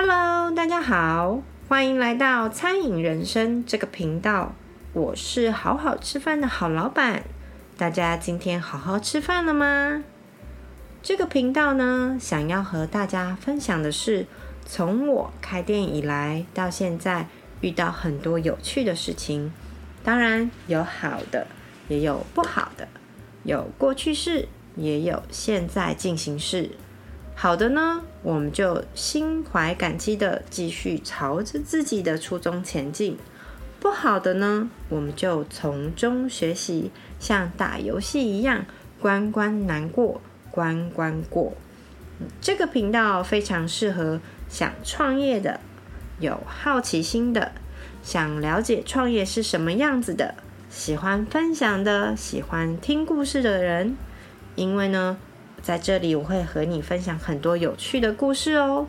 Hello，大家好，欢迎来到餐饮人生这个频道。我是好好吃饭的好老板。大家今天好好吃饭了吗？这个频道呢，想要和大家分享的是，从我开店以来到现在，遇到很多有趣的事情。当然有好的，也有不好的，有过去式，也有现在进行式。好的呢，我们就心怀感激的继续朝着自己的初衷前进；不好的呢，我们就从中学习，像打游戏一样，关关难过关关过。这个频道非常适合想创业的、有好奇心的、想了解创业是什么样子的、喜欢分享的、喜欢听故事的人，因为呢。在这里，我会和你分享很多有趣的故事哦。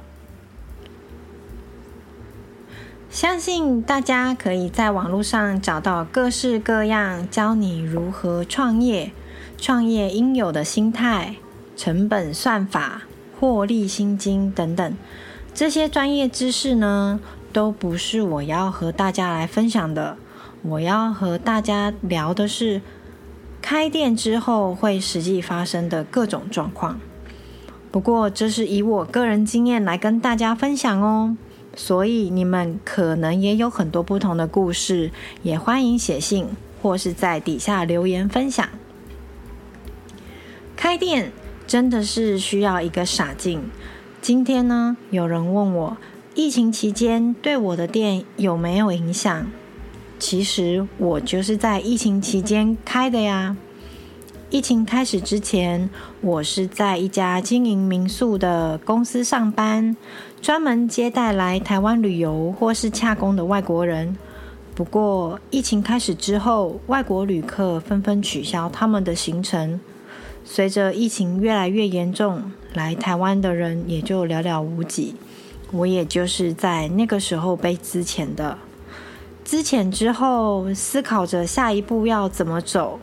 相信大家可以在网络上找到各式各样教你如何创业、创业应有的心态、成本算法、获利心经等等。这些专业知识呢，都不是我要和大家来分享的。我要和大家聊的是。开店之后会实际发生的各种状况，不过这是以我个人经验来跟大家分享哦，所以你们可能也有很多不同的故事，也欢迎写信或是在底下留言分享。开店真的是需要一个傻劲。今天呢，有人问我，疫情期间对我的店有没有影响？其实我就是在疫情期间开的呀。疫情开始之前，我是在一家经营民宿的公司上班，专门接待来台湾旅游或是洽公的外国人。不过，疫情开始之后，外国旅客纷纷取消他们的行程。随着疫情越来越严重，来台湾的人也就寥寥无几。我也就是在那个时候被资遣的。资遣之后，思考着下一步要怎么走。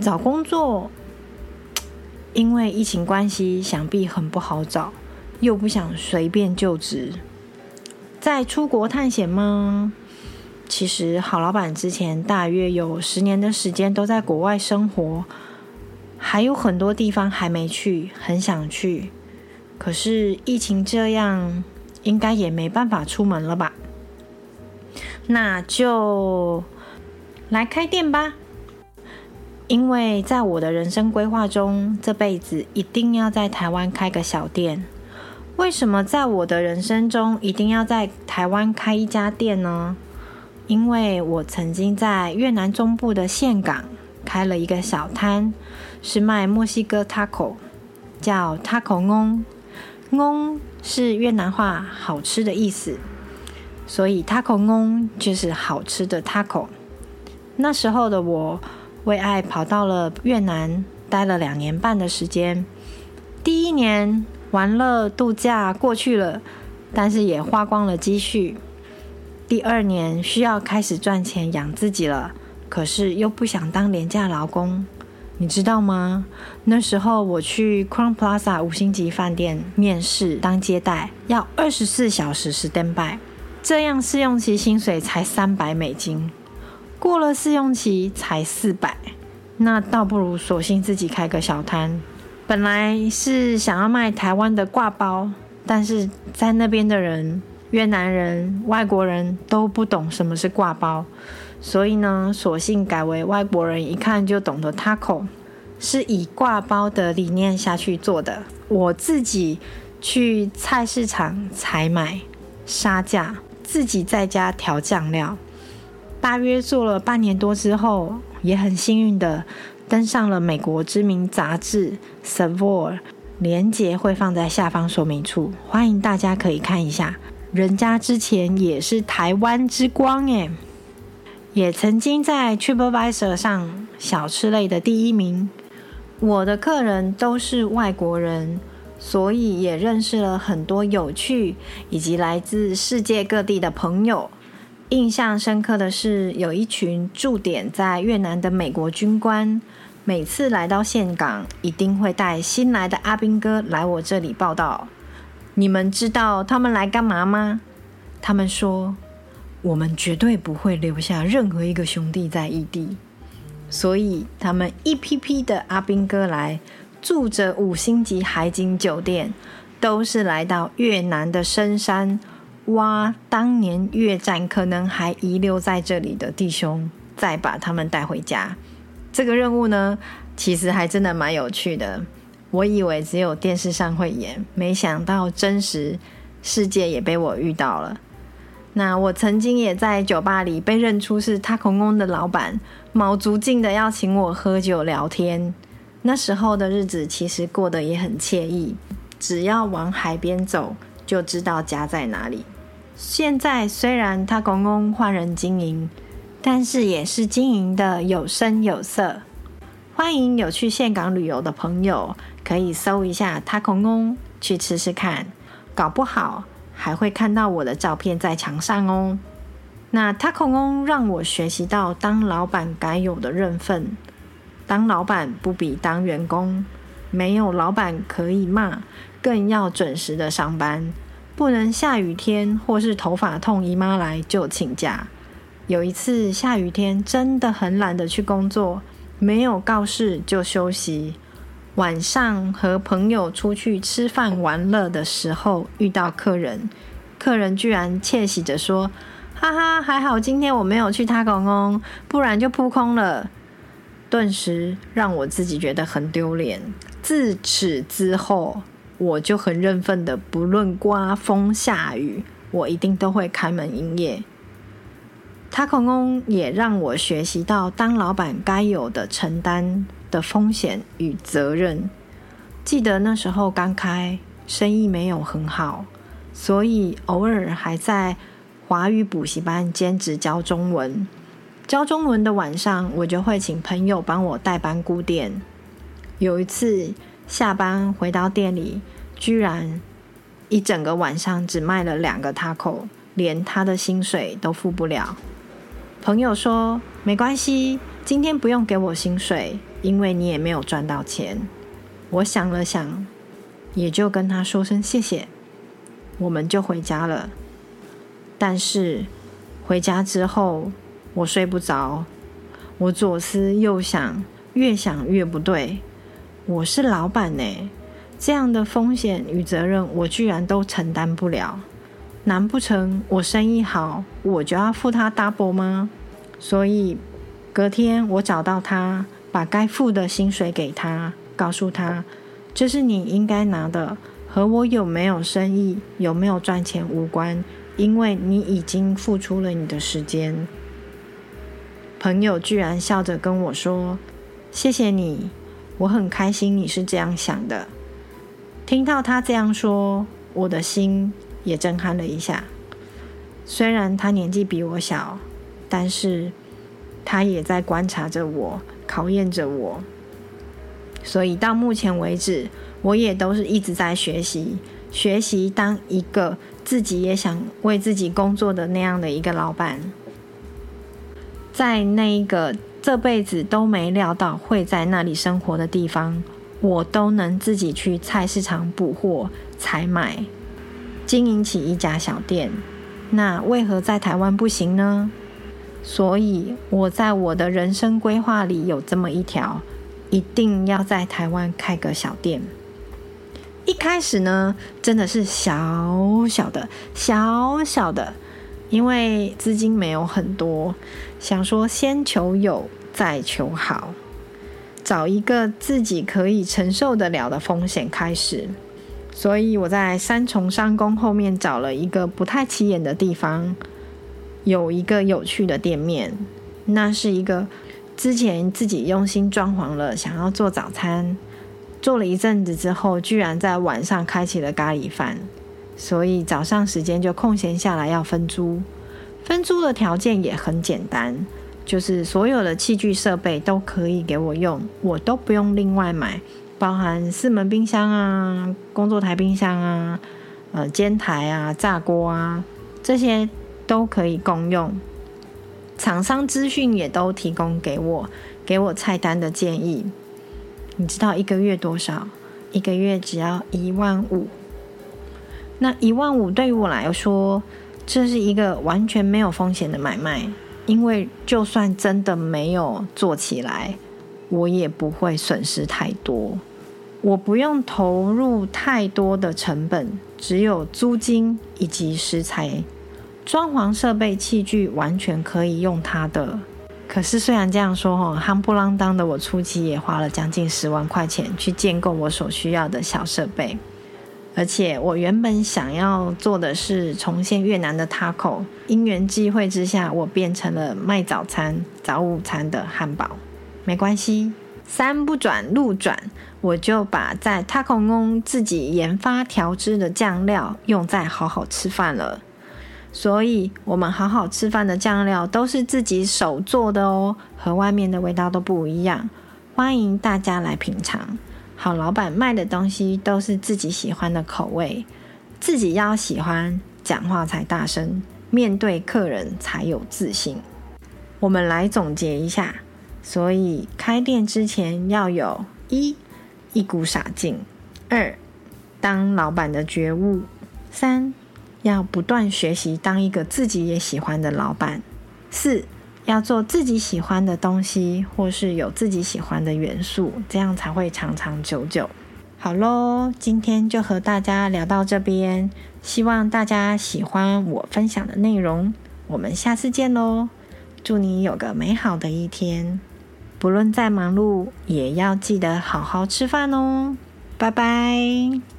找工作，因为疫情关系，想必很不好找，又不想随便就职。在出国探险吗？其实好老板之前大约有十年的时间都在国外生活，还有很多地方还没去，很想去。可是疫情这样，应该也没办法出门了吧？那就来开店吧，因为在我的人生规划中，这辈子一定要在台湾开个小店。为什么在我的人生中一定要在台湾开一家店呢？因为我曾经在越南中部的岘港开了一个小摊，是卖墨西哥 taco，叫 taco ngon，ngon 是越南话“好吃”的意思。所以 taco ngon 就是好吃的 taco。那时候的我为爱跑到了越南，待了两年半的时间。第一年玩乐度假过去了，但是也花光了积蓄。第二年需要开始赚钱养自己了，可是又不想当廉价劳工，你知道吗？那时候我去 Crown Plaza 五星级饭店面试当接待，要二十四小时 stand by。这样试用期薪水才三百美金，过了试用期才四百，那倒不如索性自己开个小摊。本来是想要卖台湾的挂包，但是在那边的人，越南人、外国人都不懂什么是挂包，所以呢，索性改为外国人一看就懂的 taco，是以挂包的理念下去做的。我自己去菜市场采买，杀价。自己在家调酱料，大约做了半年多之后，也很幸运的登上了美国知名杂志《Savour》，连结会放在下方说明处，欢迎大家可以看一下。人家之前也是台湾之光诶，也曾经在 TripAdvisor 上小吃类的第一名。我的客人都是外国人。所以也认识了很多有趣以及来自世界各地的朋友。印象深刻的是，有一群驻点在越南的美国军官，每次来到岘港，一定会带新来的阿兵哥来我这里报道。你们知道他们来干嘛吗？他们说，我们绝对不会留下任何一个兄弟在异地，所以他们一批批的阿兵哥来，住着五星级海景酒店，都是来到越南的深山，挖当年越战可能还遗留在这里的弟兄，再把他们带回家。这个任务呢，其实还真的蛮有趣的。我以为只有电视上会演，没想到真实世界也被我遇到了。那我曾经也在酒吧里被认出是他空空的老板，卯足劲的要请我喝酒聊天。那时候的日子其实过得也很惬意，只要往海边走，就知道家在哪里。现在虽然他公公换人经营，但是也是经营的有声有色。欢迎有去峴港旅游的朋友，可以搜一下他公公去吃吃看，搞不好还会看到我的照片在墙上哦。那他公公让我学习到当老板该有的认分，当老板不比当员工，没有老板可以骂，更要准时的上班，不能下雨天或是头发痛姨妈来就请假。有一次下雨天，真的很懒得去工作。没有告示就休息，晚上和朋友出去吃饭玩乐的时候遇到客人，客人居然窃喜着说：“哈哈，还好今天我没有去他公公，不然就扑空了。”顿时让我自己觉得很丢脸。自此之后，我就很认份的，不论刮风下雨，我一定都会开门营业。他空空也让我学习到当老板该有的承担的风险与责任。记得那时候刚开，生意没有很好，所以偶尔还在华语补习班兼职教中文。教中文的晚上，我就会请朋友帮我代班顾店。有一次下班回到店里，居然一整个晚上只卖了两个 taco，连他的薪水都付不了。朋友说：“没关系，今天不用给我薪水，因为你也没有赚到钱。”我想了想，也就跟他说声谢谢，我们就回家了。但是回家之后，我睡不着，我左思右想，越想越不对。我是老板呢，这样的风险与责任，我居然都承担不了。难不成我生意好，我就要付他 double 吗？所以隔天我找到他，把该付的薪水给他，告诉他这是你应该拿的，和我有没有生意、有没有赚钱无关，因为你已经付出了你的时间。朋友居然笑着跟我说：“谢谢你，我很开心你是这样想的。”听到他这样说，我的心。也震撼了一下，虽然他年纪比我小，但是他也在观察着我，考验着我。所以到目前为止，我也都是一直在学习，学习当一个自己也想为自己工作的那样的一个老板。在那一个这辈子都没料到会在那里生活的地方，我都能自己去菜市场补货、采买。经营起一家小店，那为何在台湾不行呢？所以我在我的人生规划里有这么一条，一定要在台湾开个小店。一开始呢，真的是小小的、小小的，因为资金没有很多，想说先求有，再求好，找一个自己可以承受得了的风险开始。所以我在三重商工后面找了一个不太起眼的地方，有一个有趣的店面。那是一个之前自己用心装潢了，想要做早餐，做了一阵子之后，居然在晚上开启了咖喱饭。所以早上时间就空闲下来要分租，分租的条件也很简单，就是所有的器具设备都可以给我用，我都不用另外买。包含四门冰箱啊、工作台冰箱啊、呃煎台啊、炸锅啊，这些都可以共用。厂商资讯也都提供给我，给我菜单的建议。你知道一个月多少？一个月只要一万五。那一万五对于我来说，这是一个完全没有风险的买卖，因为就算真的没有做起来，我也不会损失太多。我不用投入太多的成本，只有租金以及食材，装潢设备器具完全可以用它的。可是虽然这样说，哈，夯不啷当的，我初期也花了将近十万块钱去建构我所需要的小设备。而且我原本想要做的是重现越南的 taco，因缘际会之下，我变成了卖早餐、早午餐的汉堡。没关系，山不转路转，我就把在 taco 中自己研发调制的酱料用在好好吃饭了。所以，我们好好吃饭的酱料都是自己手做的哦，和外面的味道都不一样。欢迎大家来品尝。好老板卖的东西都是自己喜欢的口味，自己要喜欢，讲话才大声，面对客人才有自信。我们来总结一下，所以开店之前要有一一股傻劲，二当老板的觉悟，三要不断学习当一个自己也喜欢的老板，四。要做自己喜欢的东西，或是有自己喜欢的元素，这样才会长长久久。好喽，今天就和大家聊到这边，希望大家喜欢我分享的内容。我们下次见喽，祝你有个美好的一天，不论再忙碌，也要记得好好吃饭哦。拜拜。